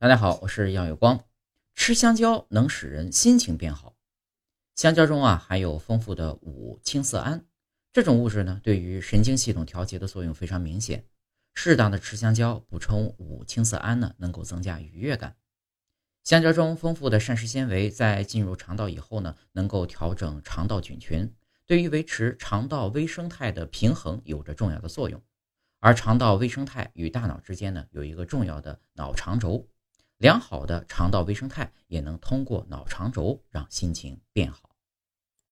大家好，我是杨有光。吃香蕉能使人心情变好。香蕉中啊含有丰富的五羟色胺，这种物质呢对于神经系统调节的作用非常明显。适当的吃香蕉，补充五羟色胺呢，能够增加愉悦感。香蕉中丰富的膳食纤维在进入肠道以后呢，能够调整肠道菌群，对于维持肠道微生态的平衡有着重要的作用。而肠道微生态与大脑之间呢有一个重要的脑肠轴。良好的肠道微生态也能通过脑肠轴让心情变好。